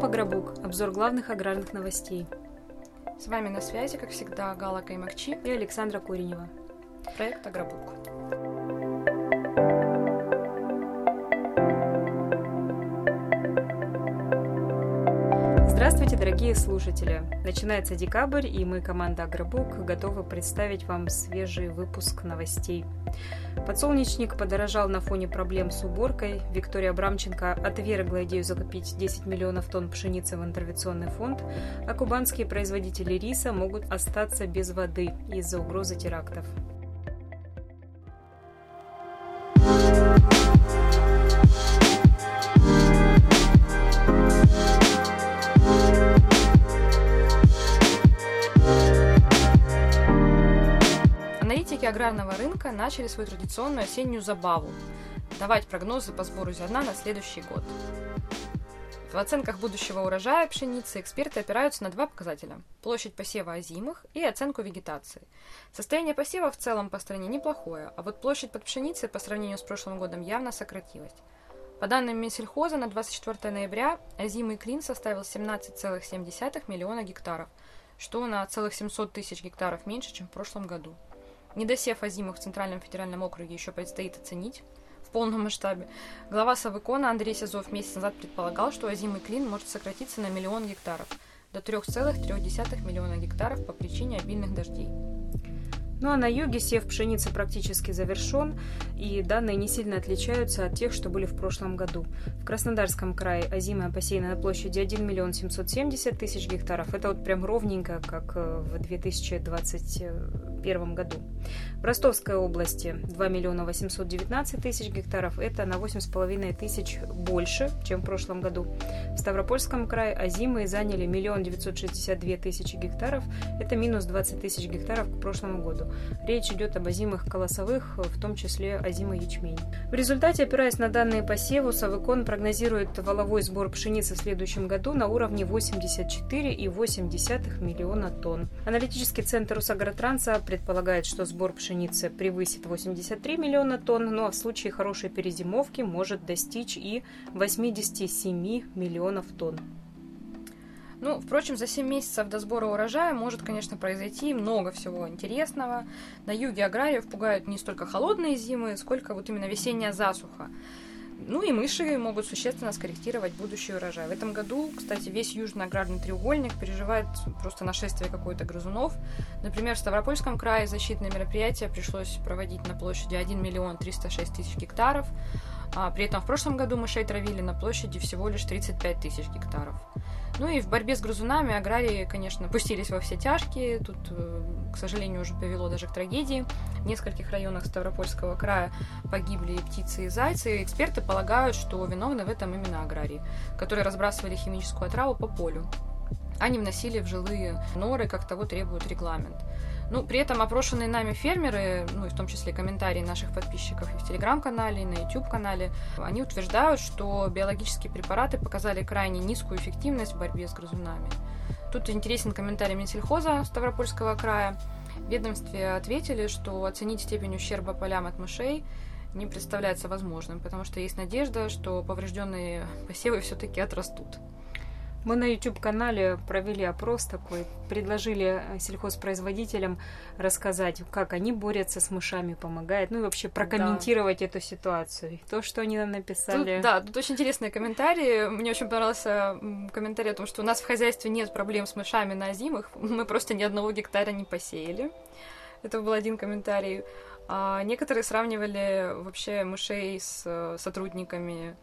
Топ Агробук. Обзор главных аграрных новостей. С вами на связи, как всегда, Гала Каймакчи и Александра Куренева. Проект Агробук. Здравствуйте, дорогие слушатели! Начинается декабрь, и мы, команда Агробук, готовы представить вам свежий выпуск новостей. Подсолнечник подорожал на фоне проблем с уборкой. Виктория Абрамченко отвергла идею закупить 10 миллионов тонн пшеницы в интервенционный фонд, а кубанские производители риса могут остаться без воды из-за угрозы терактов. Аграрного рынка начали свою традиционную осеннюю забаву – давать прогнозы по сбору зерна на следующий год. В оценках будущего урожая пшеницы эксперты опираются на два показателя – площадь посева озимых и оценку вегетации. Состояние посева в целом по стране неплохое, а вот площадь под пшеницей по сравнению с прошлым годом явно сократилась. По данным Минсельхоза, на 24 ноября озимый клин составил 17,7 миллиона гектаров, что на целых 700 тысяч гектаров меньше, чем в прошлом году – Недосев озимых в Центральном федеральном округе еще предстоит оценить в полном масштабе. Глава Совыкона Андрей Сизов месяц назад предполагал, что озимый клин может сократиться на миллион гектаров до 3,3 миллиона гектаров по причине обильных дождей. Ну а на юге сев пшеницы практически завершен, и данные не сильно отличаются от тех, что были в прошлом году. В Краснодарском крае озимая посеяна на площади 1 миллион 770 тысяч гектаров. Это вот прям ровненько, как э, в 2021 году. В Ростовской области 2 миллиона 819 тысяч гектаров. Это на 8,5 тысяч больше, чем в прошлом году. В Ставропольском крае озимые заняли миллион 962 тысячи гектаров. Это минус 20 тысяч гектаров к прошлому году. Речь идет об озимых колосовых, в том числе озимый ячмень. В результате, опираясь на данные посеву, Савыкон прогнозирует воловой сбор пшеницы в следующем году на уровне 84,8 миллиона тонн. Аналитический центр Русагротранса предполагает, что сбор пшеницы превысит 83 миллиона тонн, но ну а в случае хорошей перезимовки может достичь и 87 миллионов тонн. Ну, впрочем, за 7 месяцев до сбора урожая может, конечно, произойти много всего интересного. На юге аграриев пугают не столько холодные зимы, сколько вот именно весенняя засуха. Ну и мыши могут существенно скорректировать будущий урожай. В этом году, кстати, весь южный аграрный треугольник переживает просто нашествие какой-то грызунов. Например, в Ставропольском крае защитные мероприятия пришлось проводить на площади 1 миллион 306 тысяч гектаров, а при этом в прошлом году мышей травили на площади всего лишь 35 тысяч гектаров. Ну и в борьбе с грызунами аграрии, конечно, пустились во все тяжкие. Тут, э, к сожалению, уже повело даже к трагедии. В нескольких районах Ставропольского края погибли и птицы, и зайцы. Эксперты полагают, что виновны в этом именно аграрии, которые разбрасывали химическую отраву по полю. Они вносили в жилые норы, как того требует регламент. Ну, при этом опрошенные нами фермеры, ну, и в том числе комментарии наших подписчиков и в Телеграм-канале, и на YouTube-канале, они утверждают, что биологические препараты показали крайне низкую эффективность в борьбе с грызунами. Тут интересен комментарий Минсельхоза Ставропольского края. В ведомстве ответили, что оценить степень ущерба полям от мышей не представляется возможным, потому что есть надежда, что поврежденные посевы все-таки отрастут. Мы на YouTube-канале провели опрос такой, предложили э, сельхозпроизводителям рассказать, как они борются с мышами, помогают, ну и вообще прокомментировать да. эту ситуацию. То, что они нам написали. Тут, да, тут очень интересные комментарии. Мне очень понравился комментарий о том, что у нас в хозяйстве нет проблем с мышами на зимах, мы просто ни одного гектара не посеяли. Это был один комментарий. А некоторые сравнивали вообще мышей с э, сотрудниками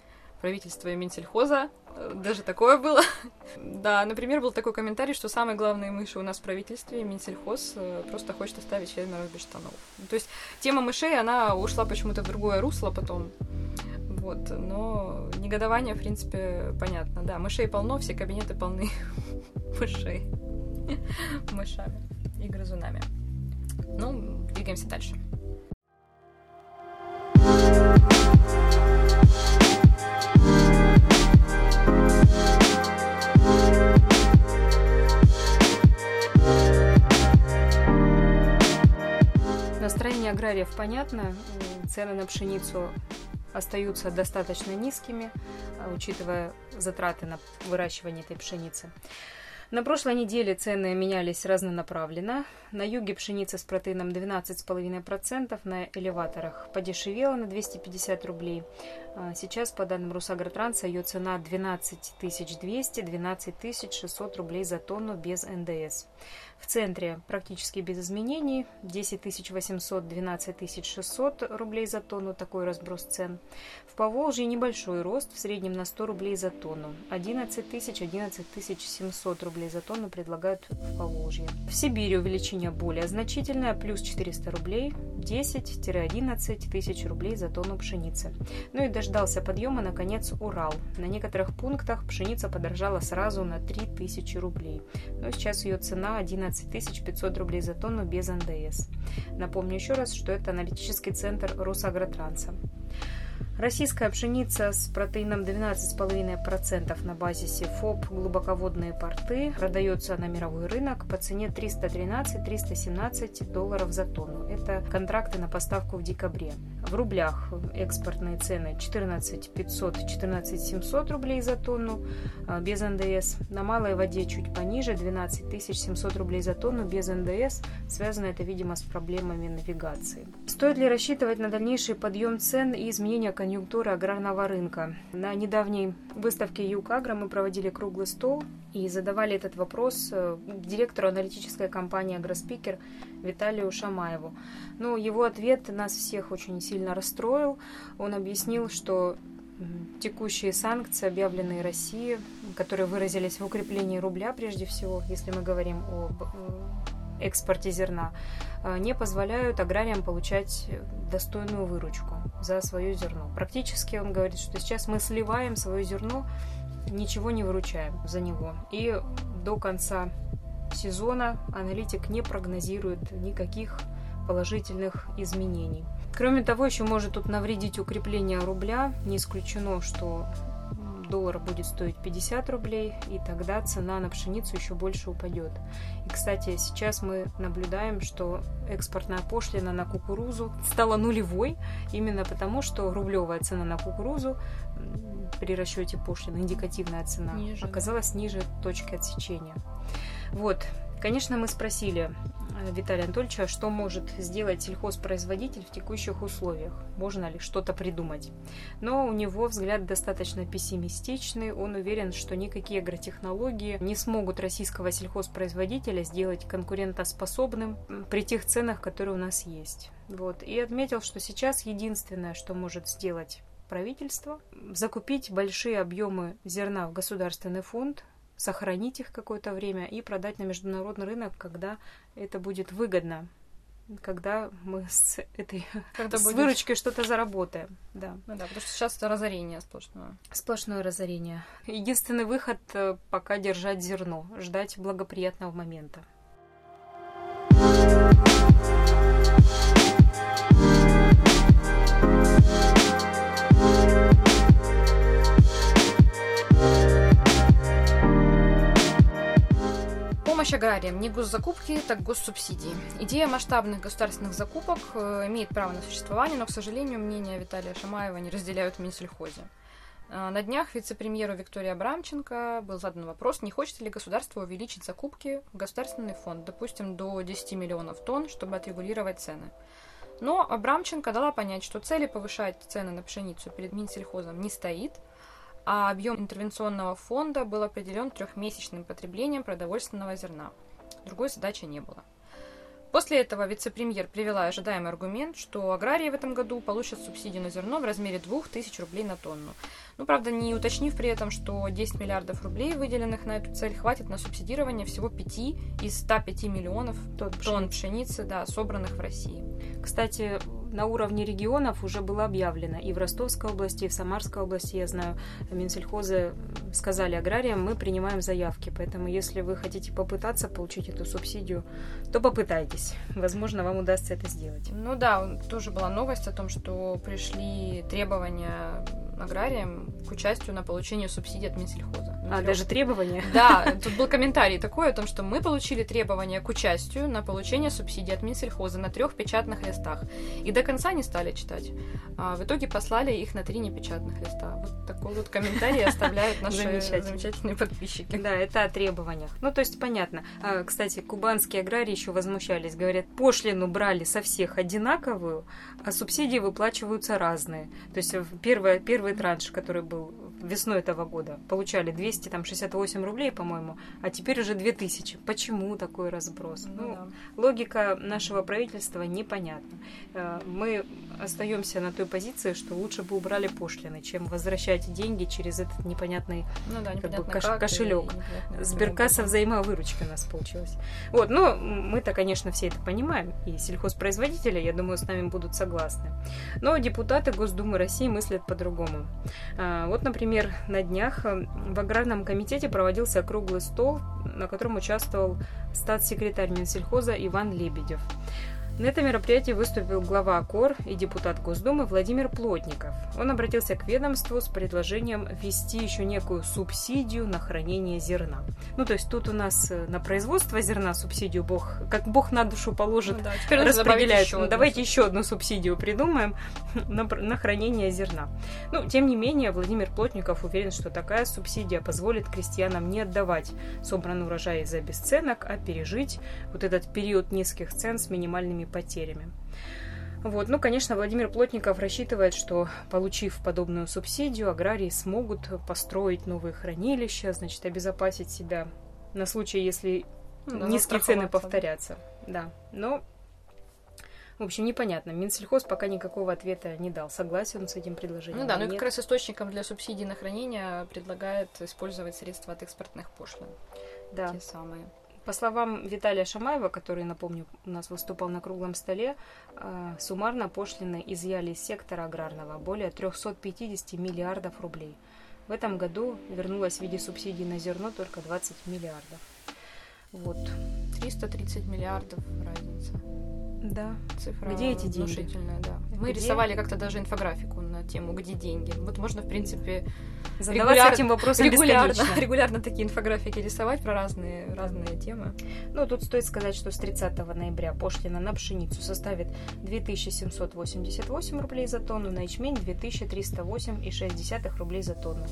правительства и Минсельхоза. Даже такое было. да, например, был такой комментарий, что самые главные мыши у нас в правительстве, Минсельхоз э, просто хочет оставить фермеров без штанов. То есть тема мышей, она ушла почему-то в другое русло потом. Вот, но негодование, в принципе, понятно. Да, мышей полно, все кабинеты полны мышей. Мышами и грызунами. Ну, двигаемся дальше. Настроение аграриев понятно. Цены на пшеницу остаются достаточно низкими, учитывая затраты на выращивание этой пшеницы. На прошлой неделе цены менялись разнонаправленно. На юге пшеница с протеином 12,5%, на элеваторах подешевела на 250 рублей. А сейчас, по данным Русагротранса, ее цена 12 200, 12 600 рублей за тонну без НДС. В центре практически без изменений 10 800, 12 600 рублей за тонну, такой разброс цен. В Поволжье небольшой рост, в среднем на 100 рублей за тонну. 11 тысяч, 11 700 рублей за тонну предлагают в Поволжье. В Сибири увеличение более значительное, плюс 400 рублей, 10-11 тысяч рублей за тонну пшеницы. Ну и дождался подъема, наконец, Урал. На некоторых пунктах пшеница подорожала сразу на 3000 рублей. Но сейчас ее цена 11 500 рублей за тонну без НДС. Напомню еще раз, что это аналитический центр Росагротранса. Российская пшеница с протеином 12,5% на базисе ФОП глубоководные порты продается на мировой рынок по цене 313-317 долларов за тонну. Это контракты на поставку в декабре. В рублях экспортные цены 14 500, 14 700 рублей за тонну а, без НДС. На малой воде чуть пониже 12 700 рублей за тонну без НДС. Связано это, видимо, с проблемами навигации. Стоит ли рассчитывать на дальнейший подъем цен и изменения конъюнктуры аграрного рынка? На недавней выставке ЮКАГРА мы проводили круглый стол и задавали этот вопрос э, директору аналитической компании «Агроспикер» Виталию Шамаеву. Но его ответ нас всех очень сильно расстроил. Он объяснил, что текущие санкции, объявленные России, которые выразились в укреплении рубля прежде всего, если мы говорим э, экспорте зерна, э, не позволяют аграриям получать достойную выручку за свое зерно. Практически он говорит, что сейчас мы сливаем свое зерно, ничего не выручаем за него. И до конца сезона аналитик не прогнозирует никаких положительных изменений. Кроме того, еще может тут навредить укрепление рубля. Не исключено, что доллар будет стоить 50 рублей, и тогда цена на пшеницу еще больше упадет. И, кстати, сейчас мы наблюдаем, что экспортная пошлина на кукурузу стала нулевой, именно потому, что рублевая цена на кукурузу при расчете пошлины, индикативная цена, ниже, оказалась да. ниже точки отсечения. Вот, конечно, мы спросили э, Виталия Анатольевича, что может сделать сельхозпроизводитель в текущих условиях. Можно ли что-то придумать? Но у него взгляд достаточно пессимистичный. Он уверен, что никакие агротехнологии не смогут российского сельхозпроизводителя сделать конкурентоспособным при тех ценах, которые у нас есть. Вот. И отметил, что сейчас единственное, что может сделать правительство, закупить большие объемы зерна в государственный фонд, сохранить их какое-то время и продать на международный рынок, когда это будет выгодно, когда мы с этой когда с будет... выручкой что-то заработаем. Да. Ну да, потому что сейчас это разорение сплошное. Сплошное разорение. Единственный выход э, пока держать зерно, ждать благоприятного момента. Помощь аграриям. Не госзакупки, так госсубсидии. Идея масштабных государственных закупок э, имеет право на существование, но, к сожалению, мнение Виталия Шамаева не разделяют в Минсельхозе. Э, на днях вице-премьеру Виктории Абрамченко был задан вопрос, не хочет ли государство увеличить закупки в государственный фонд, допустим, до 10 миллионов тонн, чтобы отрегулировать цены. Но Абрамченко дала понять, что цели повышать цены на пшеницу перед Минсельхозом не стоит – а объем интервенционного фонда был определен трехмесячным потреблением продовольственного зерна. Другой задачи не было. После этого вице-премьер привела ожидаемый аргумент, что аграрии в этом году получат субсидию на зерно в размере 2000 рублей на тонну. Ну, правда, не уточнив при этом, что 10 миллиардов рублей, выделенных на эту цель, хватит на субсидирование всего 5 из 105 миллионов тонн, тонн пшеницы, да, собранных в России. Кстати, на уровне регионов уже было объявлено. И в Ростовской области, и в Самарской области, я знаю, Минсельхозы сказали аграриям, мы принимаем заявки. Поэтому, если вы хотите попытаться получить эту субсидию, то попытайтесь. Возможно, вам удастся это сделать. Ну да, тоже была новость о том, что пришли требования аграриям к участию на получение субсидий от Минсельхоза. А, даже требования? Да, тут был комментарий такой о том, что мы получили требования к участию на получение субсидий от Минсельхоза на трех печатных листах. И до конца не стали читать. А в итоге послали их на три непечатных листа. Вот такой вот комментарий оставляют наши замечательные подписчики. Да, это о требованиях. Ну, то есть, понятно. А, кстати, кубанские аграрии еще возмущались. Говорят, пошлину брали со всех одинаковую, а субсидии выплачиваются разные. То есть, первый, первый транш, который был весной этого года получали 268 рублей, по-моему, а теперь уже 2000. Почему такой разброс? Ну, ну да. логика нашего правительства непонятна. Э, мы остаемся на той позиции, что лучше бы убрали пошлины, чем возвращать деньги через этот непонятный ну, да, как бы, кош- как кошелек. Сберкасса взаимовыручка у нас получилась. Вот, ну, мы-то, конечно, все это понимаем, и сельхозпроизводители, я думаю, с нами будут согласны. Но депутаты Госдумы России мыслят по-другому. Э, вот, например, Например, на днях э, в Аграрном комитете проводился круглый стол, на котором участвовал статс-секретарь Минсельхоза Иван Лебедев. На этом мероприятии выступил глава КОР и депутат Госдумы Владимир Плотников. Он обратился к ведомству с предложением ввести еще некую субсидию на хранение зерна. Ну, то есть тут у нас э, на производство зерна субсидию Бог, как Бог на душу положит, ну, да, теперь распределяет. Еще ну, давайте еще одну субсидию придумаем на, на хранение зерна. Ну, тем не менее, Владимир Плотников уверен, что такая субсидия позволит крестьянам не отдавать собранный урожай за бесценок, а пережить вот этот период низких цен с минимальными потерями. Вот. Ну, конечно, Владимир Плотников рассчитывает, что, получив подобную субсидию, аграрии смогут построить новые хранилища, значит, обезопасить себя на случай, если ну, низкие цены повторятся. Да. Но, в общем, непонятно. Минсельхоз пока никакого ответа не дал. Согласен он с этим предложением? Ну да, ну и как раз источником для субсидий на хранение предлагает использовать средства от экспортных пошлин. Да. Те самые. По словам Виталия Шамаева, который, напомню, у нас выступал на круглом столе, э, суммарно пошлины изъяли из сектора аграрного более 350 миллиардов рублей. В этом году вернулось в виде субсидий на зерно только 20 миллиардов. Вот. 330 миллиардов разница. Да. Цифра где эти деньги? да. Мы где? рисовали как-то даже инфографику на тему «Где деньги?». Вот можно, в принципе, задаваться регуляр... этим вопросом регулярно, регулярно такие инфографики рисовать про разные, разные темы. Ну, тут стоит сказать, что с 30 ноября пошлина на пшеницу составит 2788 рублей за тонну, на ячмень 2308,6 рублей за тонну.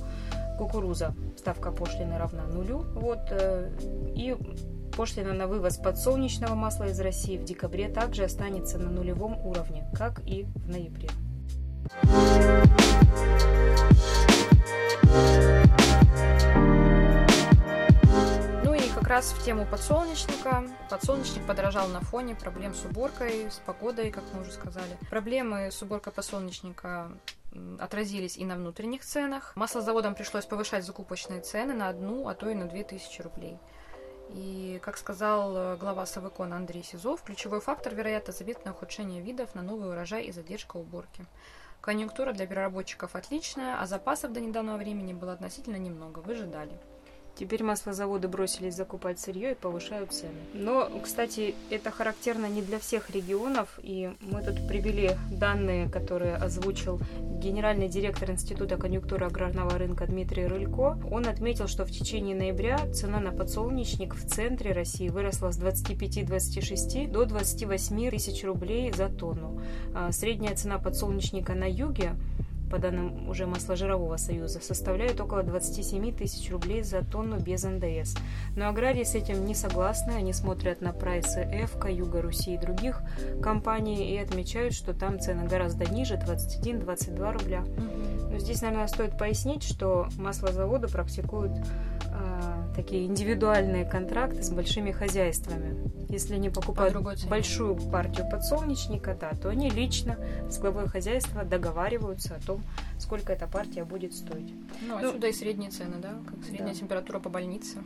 Кукуруза, ставка пошлины равна нулю. Вот, э, и Пошлина на вывоз подсолнечного масла из России в декабре также останется на нулевом уровне, как и в ноябре. Ну и как раз в тему подсолнечника. Подсолнечник подорожал на фоне проблем с уборкой, с погодой, как мы уже сказали. Проблемы с уборкой подсолнечника отразились и на внутренних ценах. Маслозаводам пришлось повышать закупочные цены на одну, а то и на две тысячи рублей. И, как сказал э, глава Савыкона Андрей Сизов, ключевой фактор, вероятно, заметное ухудшение видов на новый урожай и задержка уборки. Конъюнктура для переработчиков отличная, а запасов до недавнего времени было относительно немного, выжидали. Теперь маслозаводы бросились закупать сырье и повышают цены. Но, кстати, это характерно не для всех регионов, и мы тут привели данные, которые озвучил генеральный директор Института конъюнктуры аграрного рынка Дмитрий Рылько. Он отметил, что в течение ноября цена на подсолнечник в центре России выросла с 25-26 до 28 тысяч рублей за тонну. А средняя цена подсолнечника на юге по данным уже масложирового союза, составляют около 27 тысяч рублей за тонну без НДС. Но аграрии с этим не согласны, они смотрят на прайсы ЭФКО, Юга Руси и других компаний и отмечают, что там цены гораздо ниже, 21-22 рубля. Но здесь, наверное, стоит пояснить, что маслозаводы практикуют такие индивидуальные контракты с большими хозяйствами. Если они покупают большую партию подсолнечника, да, то они лично с главой хозяйства договариваются о том, сколько эта партия будет стоить. Ну, ну отсюда ну, и средние цены, да, как средняя да. температура по больнице.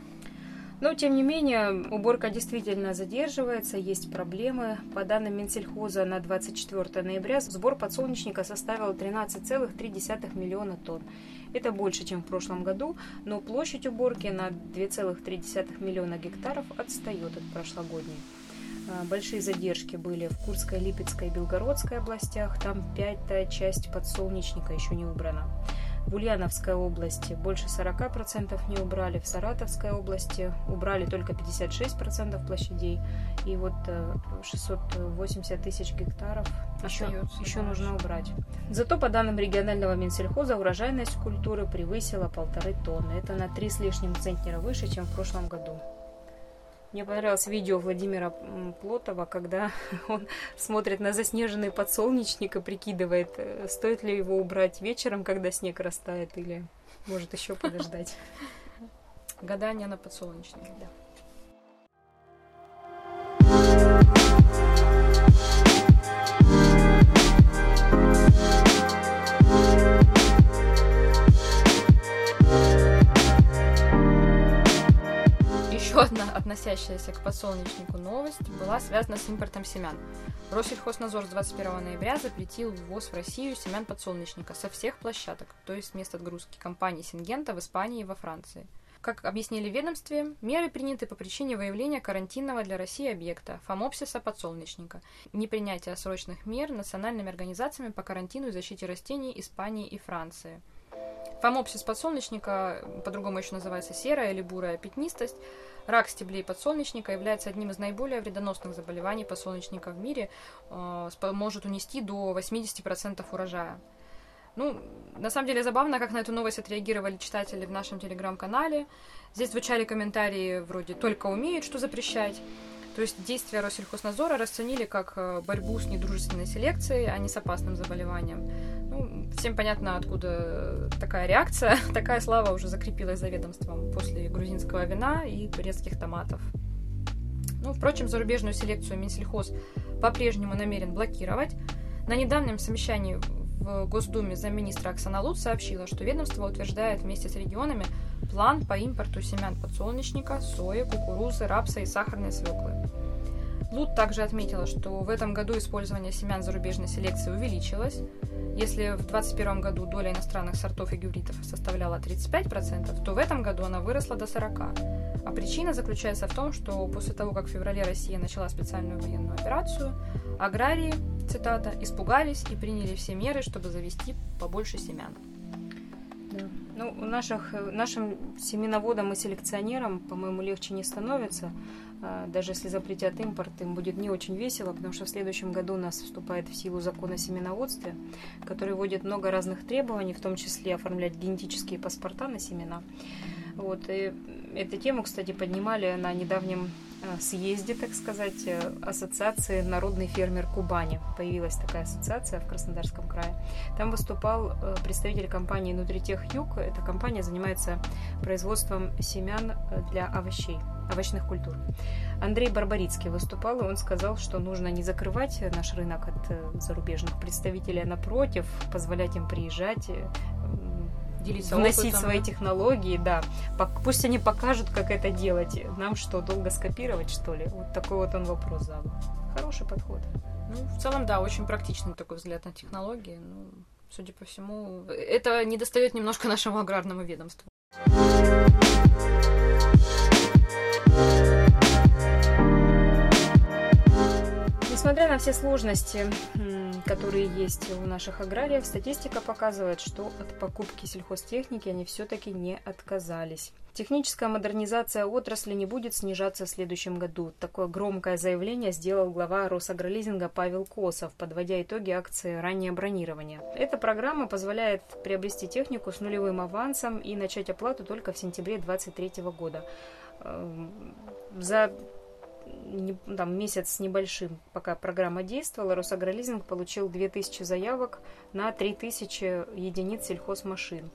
Но, тем не менее, уборка действительно задерживается, есть проблемы. По данным Минсельхоза на 24 ноября сбор подсолнечника составил 13,3 миллиона тонн. Это больше, чем в прошлом году, но площадь уборки на 2,3 миллиона гектаров отстает от прошлогодней. А, большие задержки были в Курской, Липецкой и Белгородской областях. Там пятая часть подсолнечника еще не убрана. В Ульяновской области больше 40% не убрали, в Саратовской области убрали только 56% площадей, и вот 680 тысяч гектаров еще, еще нужно убрать. Зато по данным регионального Минсельхоза урожайность культуры превысила полторы тонны. Это на три с лишним центнера выше, чем в прошлом году. Мне понравилось видео Владимира Плотова, когда он смотрит на заснеженный подсолнечник и прикидывает, э, стоит ли его убрать вечером, когда снег растает, или может еще подождать. Гадание на подсолнечнике, да. Относящаяся к подсолнечнику новость была связана с импортом семян. Россельхознадзор с 21 ноября запретил ввоз в Россию семян подсолнечника со всех площадок, то есть мест отгрузки компании Сингента в Испании и во Франции. Как объяснили в ведомстве, меры приняты по причине выявления карантинного для России объекта – фомопсиса подсолнечника, непринятия срочных мер национальными организациями по карантину и защите растений Испании и Франции. Фомопсис подсолнечника, по-другому еще называется серая или бурая пятнистость, Рак стеблей подсолнечника является одним из наиболее вредоносных заболеваний подсолнечника в мире, э, может унести до 80% урожая. Ну, на самом деле забавно, как на эту новость отреагировали читатели в нашем телеграм-канале. Здесь звучали комментарии вроде «только умеют, что запрещать». То есть действия Россельхознадзора расценили как э, борьбу с недружественной селекцией, а не с опасным заболеванием. Ну, всем понятно, откуда такая реакция. Такая слава уже закрепилась за ведомством после грузинского вина и турецких томатов. Ну, впрочем, зарубежную селекцию Минсельхоз по-прежнему намерен блокировать. На недавнем совещании в Госдуме замминистра Оксана Лут сообщила, что ведомство утверждает вместе с регионами план по импорту семян подсолнечника, сои, кукурузы, рапса и сахарной свеклы. Лут также отметила, что в этом году использование семян зарубежной селекции увеличилось. Если в 2021 году доля иностранных сортов и гибридов составляла 35%, то в этом году она выросла до 40%. А причина заключается в том, что после того, как в феврале Россия начала специальную военную операцию, аграрии, цитата, испугались и приняли все меры, чтобы завести побольше семян. Ну, наших, нашим семеноводам и селекционерам, по-моему, легче не становится. А, даже если запретят импорт, им будет не очень весело, потому что в следующем году у нас вступает в силу закон о семеноводстве, который вводит много разных требований, в том числе оформлять генетические паспорта на семена. Вот, и эту тему, кстати, поднимали на недавнем съезде, так сказать, э, Ассоциации «Народный фермер Кубани». Появилась такая ассоциация в Краснодарском крае. Там выступал э, представитель компании «Нутритех Юг». Эта компания занимается производством семян э, для овощей овощных культур. Андрей Барбарицкий выступал, и он сказал, что нужно не закрывать наш рынок от э, зарубежных представителей, а напротив, позволять им приезжать, э, делиться вносить опытом, свои технологии, да. Пусть они покажут, как это делать. Нам что, долго скопировать, что ли? Вот такой вот он вопрос задал. Хороший подход. Ну, в целом, да, очень практичный такой взгляд на технологии. Ну, судя по всему, это не достает немножко нашему аграрному ведомству. Несмотря на все сложности, которые есть у наших аграриев, статистика показывает, что от покупки сельхозтехники они все-таки не отказались. Техническая модернизация отрасли не будет снижаться в следующем году. Такое громкое заявление сделал глава Росагролизинга Павел Косов, подводя итоги акции раннее бронирование. Эта программа позволяет приобрести технику с нулевым авансом и начать оплату только в сентябре 2023 года. Эм, за не, там, месяц с небольшим, пока программа действовала, Росагролизинг получил 2000 заявок на 3000 единиц сельхозмашин.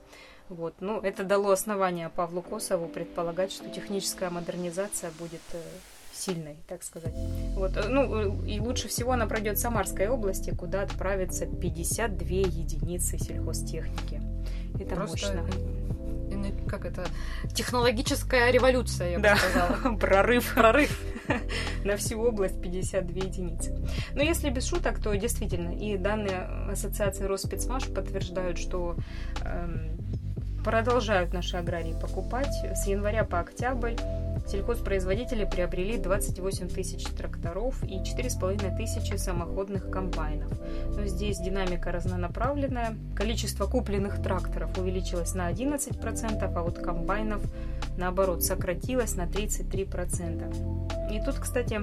Вот. Ну, это дало основание Павлу Косову предполагать, что техническая модернизация будет э, сильной, так сказать. Вот. Э, ну, и лучше всего она пройдет в Самарской области, куда отправится 52 единицы сельхозтехники. Это Просто мощно как это, технологическая революция, я бы да. сказала. Прорыв. Прорыв. На всю область 52 единицы. Но если без шуток, то действительно, и данные Ассоциации Роспецмаш подтверждают, что эм, продолжают наши аграрии покупать. С января по октябрь сельхозпроизводители приобрели 28 тысяч тракторов и 4,5 тысячи самоходных комбайнов. Но здесь динамика разнонаправленная. Количество купленных тракторов увеличилось на 11%, а вот комбайнов, наоборот, сократилось на 33%. И тут, кстати,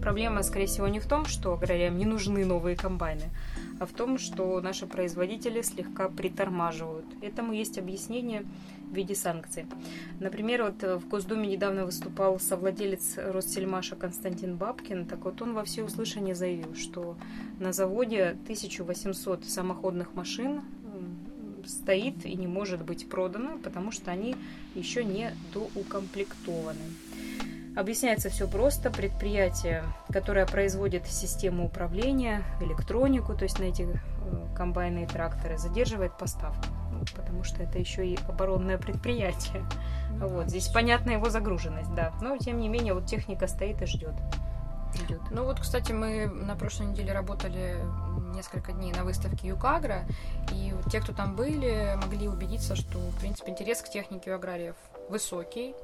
проблема, скорее всего, не в том, что аграриям не нужны новые комбайны, а в том, что наши производители слегка притормаживают. Этому есть объяснение в виде санкций. Например, вот в Госдуме недавно выступал совладелец Ростельмаша Константин Бабкин. Так вот он во всеуслышание заявил, что на заводе 1800 самоходных машин стоит и не может быть продано, потому что они еще не доукомплектованы. Объясняется все просто. Предприятие, которое производит систему управления, электронику, то есть на эти э, комбайны и тракторы, задерживает поставку. Ну, потому что это еще и оборонное предприятие. Ну, вот, здесь понятна его загруженность, да. Но, тем не менее, вот техника стоит и ждет. Идет. Ну вот, кстати, мы на прошлой неделе работали несколько дней на выставке Юкагра, и те, кто там были, могли убедиться, что, в принципе, интерес к технике у аграриев высокий,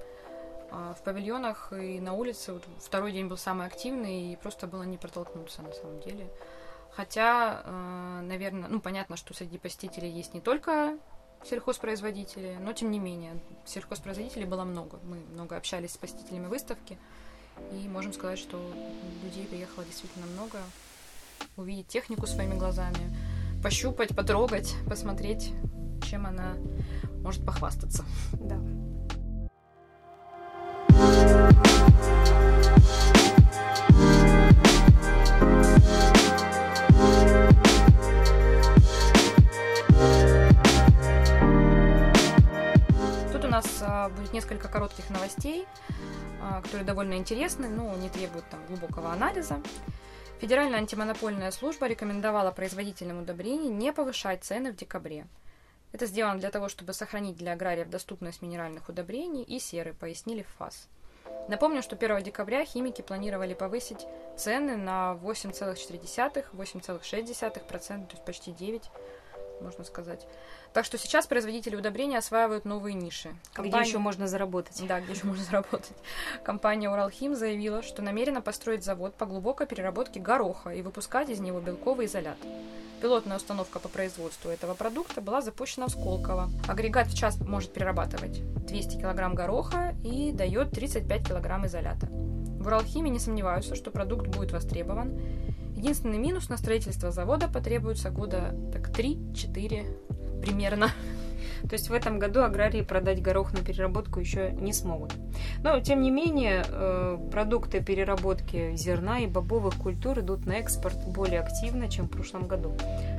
в павильонах и на улице вот второй день был самый активный, и просто было не протолкнуться на самом деле. Хотя, э, наверное, ну понятно, что среди посетителей есть не только сельхозпроизводители, но тем не менее, сельхозпроизводителей было много. Мы много общались с посетителями выставки, и можем сказать, что людей приехало действительно много. Увидеть технику своими глазами, пощупать, потрогать, посмотреть, чем она может похвастаться. Да. Нас а, будет несколько коротких новостей, а, которые довольно интересны, но не требуют там, глубокого анализа. Федеральная антимонопольная служба рекомендовала производителям удобрений не повышать цены в декабре. Это сделано для того, чтобы сохранить для аграриев доступность минеральных удобрений и серы, пояснили в ФАС. Напомню, что 1 декабря химики планировали повысить цены на 8,4-8,6%, то есть почти 9%, можно сказать. Так что сейчас производители удобрений осваивают новые ниши. Компания... Где еще можно заработать. Да, где еще можно заработать. Компания Уралхим заявила, что намерена построить завод по глубокой переработке гороха и выпускать из него белковый изолят. Пилотная установка по производству этого продукта была запущена в Сколково. Агрегат в час может перерабатывать 200 кг гороха и дает 35 кг изолята. В Уралхиме не сомневаются, что продукт будет востребован. Единственный минус на строительство завода потребуется года так 3-4 примерно. То есть в этом году аграрии продать горох на переработку еще не смогут. Но, тем не менее, э, продукты переработки зерна и бобовых культур идут на экспорт более активно, чем в прошлом году.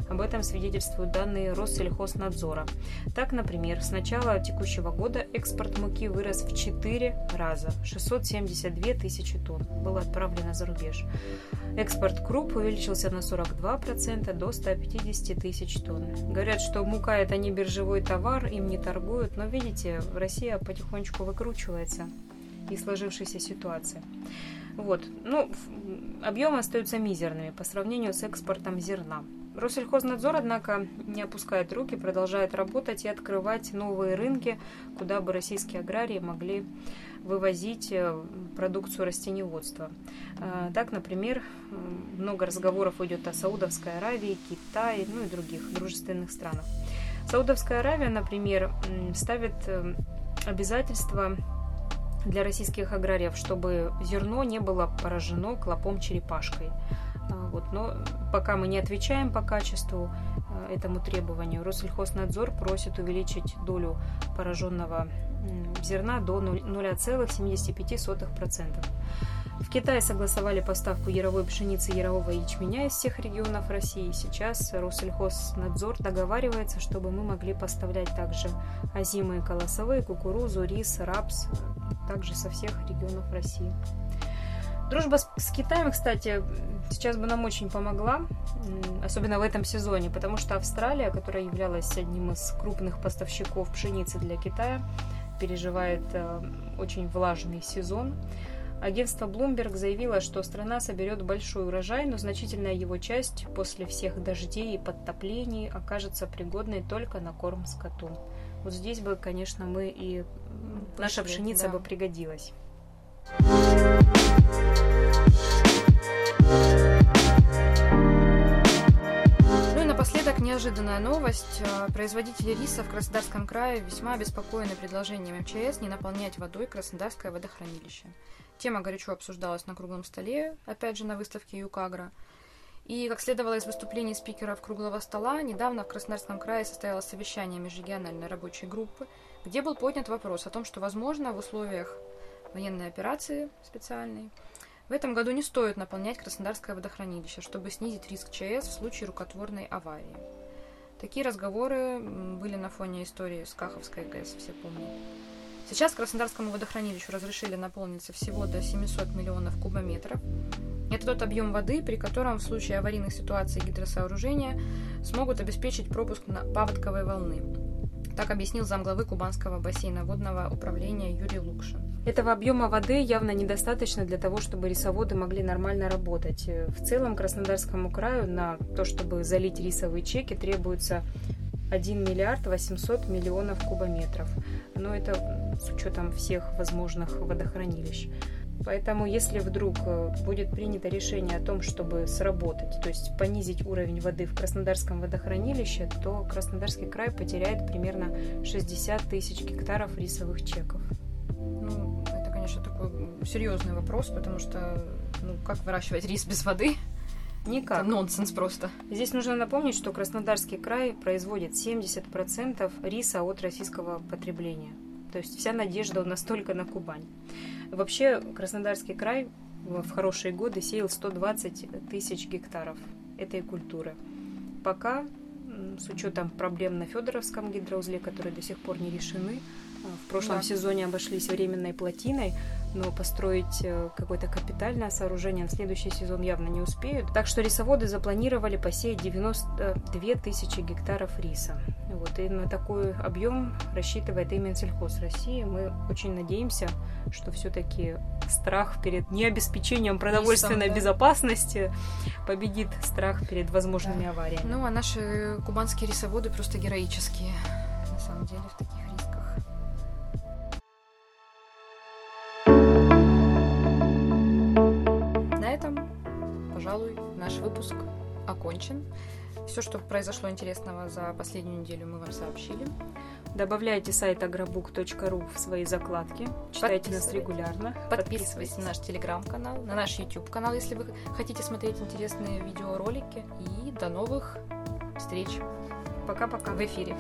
Об этом свидетельствуют данные Россельхознадзора. Так, например, с начала текущего года экспорт муки вырос в 4 раза. 672 тысячи тонн было отправлено за рубеж. Экспорт круп увеличился на 42% до 150 тысяч тонн. Говорят, что мука это не биржевой товар, им не торгуют, но видите, Россия потихонечку выкручивается из сложившейся ситуации. Вот. Ну, объемы остаются мизерными по сравнению с экспортом зерна. Россельхознадзор, однако, не опускает руки, продолжает работать и открывать новые рынки, куда бы российские аграрии могли вывозить э, продукцию растениеводства. Э, так, например, много разговоров идет о Саудовской Аравии, Китае, ну и других дружественных странах. Саудовская Аравия, например, ставит э, обязательства для российских аграриев, чтобы зерно не было поражено клопом-черепашкой. Вот, но пока мы не отвечаем по качеству этому требованию, Россельхознадзор просит увеличить долю пораженного зерна до 0,75%. В Китае согласовали поставку яровой пшеницы ярового ячменя из всех регионов России. Сейчас Россельхознадзор договаривается, чтобы мы могли поставлять также озимые колосовые, кукурузу, рис, рапс, также со всех регионов России. Дружба с, с Китаем, кстати, сейчас бы нам очень помогла, особенно в этом сезоне, потому что Австралия, которая являлась одним из крупных поставщиков пшеницы для Китая, переживает э, очень влажный сезон. Агентство Bloomberg заявило, что страна соберет большой урожай, но значительная его часть после всех дождей и подтоплений окажется пригодной только на корм скоту. Вот здесь бы, конечно, мы и наша пшеница да. бы пригодилась. Неожиданная новость. Э, производители риса в Краснодарском крае весьма обеспокоены предложением МЧС не наполнять водой Краснодарское водохранилище. Тема горячо обсуждалась на круглом столе, опять же на выставке Юкагра. И, как следовало из выступлений спикеров круглого стола, недавно в Краснодарском крае состоялось совещание межрегиональной рабочей группы, где был поднят вопрос о том, что, возможно, в условиях военной операции специальной в этом году не стоит наполнять Краснодарское водохранилище, чтобы снизить риск ЧАЭС в случае рукотворной аварии. Такие разговоры были на фоне истории с Каховской ГЭС, все помнят. Сейчас Краснодарскому водохранилищу разрешили наполниться всего до 700 миллионов кубометров. Это тот объем воды, при котором в случае аварийных ситуаций гидросооружения смогут обеспечить пропуск на паводковой волны. Так объяснил замглавы Кубанского бассейна водного управления Юрий Лукшин. Этого объема воды явно недостаточно для того, чтобы рисоводы могли нормально работать. В целом Краснодарскому краю на то, чтобы залить рисовые чеки, требуется 1 миллиард 800 миллионов кубометров. Но это с учетом всех возможных водохранилищ. Поэтому, если вдруг э, будет принято решение о том, чтобы сработать, то есть понизить уровень воды в Краснодарском водохранилище, то Краснодарский край потеряет примерно 60 тысяч гектаров рисовых чеков. Конечно, такой серьезный вопрос, потому что, ну, как выращивать рис без воды? Никак. Это нонсенс просто. Здесь нужно напомнить, что Краснодарский край производит 70% риса от российского потребления. То есть вся надежда у нас только на Кубань. Вообще Краснодарский край в хорошие годы сеял 120 тысяч гектаров этой культуры. Пока, с учетом проблем на Федоровском гидроузле, которые до сих пор не решены, в прошлом да. сезоне обошлись временной плотиной, но построить э, какое-то капитальное сооружение на следующий сезон явно не успеют. Так что рисоводы запланировали посеять 92 тысячи гектаров риса. Вот, и на такой объем рассчитывает и Минсельхоз России. Мы очень надеемся, что все-таки страх перед необеспечением продовольственной Рисом, да. безопасности победит страх перед возможными да. авариями. Ну, а наши кубанские рисоводы просто героические, на самом деле, в таких окончен. Все, что произошло интересного за последнюю неделю, мы вам сообщили. Добавляйте сайт agrobook.ru в свои закладки. Читайте нас регулярно. Подписывайтесь на наш телеграм-канал, на наш YouTube-канал, если вы хотите смотреть интересные видеоролики. И до новых встреч. Пока-пока. В эфире.